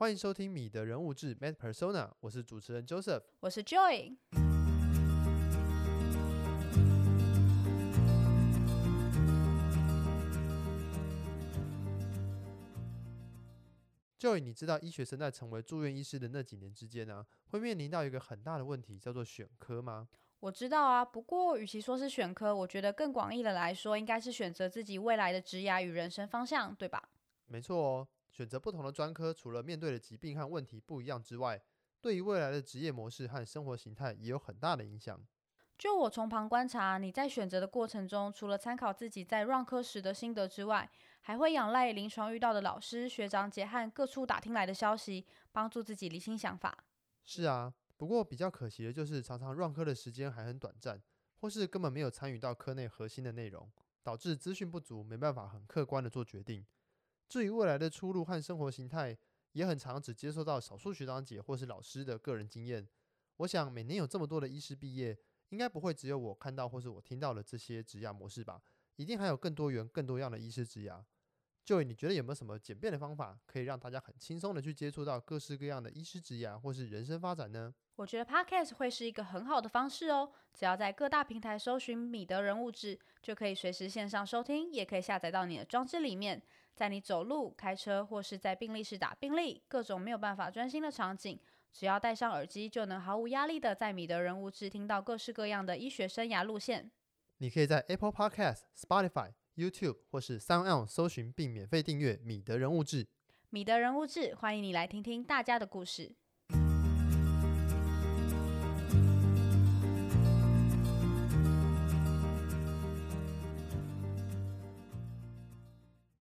欢迎收听米的人物志 Med Persona，我是主持人 Joseph，我是 Joy。Joy，你知道医学生在成为住院医师的那几年之间呢、啊，会面临到一个很大的问题，叫做选科吗？我知道啊，不过与其说是选科，我觉得更广义的来说，应该是选择自己未来的职涯与人生方向，对吧？没错哦，选择不同的专科，除了面对的疾病和问题不一样之外，对于未来的职业模式和生活形态也有很大的影响。就我从旁观察，你在选择的过程中，除了参考自己在 run 科时的心得之外，还会仰赖临床遇到的老师、学长姐和各处打听来的消息，帮助自己理清想法。是啊。不过比较可惜的就是，常常 run 科的时间还很短暂，或是根本没有参与到科内核心的内容，导致资讯不足，没办法很客观的做决定。至于未来的出路和生活形态，也很常只接受到少数学长姐或是老师的个人经验。我想每年有这么多的医师毕业，应该不会只有我看到或是我听到的这些职涯模式吧？一定还有更多元、更多样的医师职涯。就你觉得有没有什么简便的方法，可以让大家很轻松的去接触到各式各样的医师职涯或是人生发展呢？我觉得 Podcast 会是一个很好的方式哦。只要在各大平台搜寻米德人物志，就可以随时线上收听，也可以下载到你的装置里面。在你走路、开车或是在病历室打病历，各种没有办法专心的场景，只要戴上耳机，就能毫无压力的在米德人物志听到各式各样的医学生涯路线。你可以在 Apple Podcast、Spotify、YouTube 或是 SoundOn 搜寻并免费订阅米德人物志。米德人物志，欢迎你来听听大家的故事。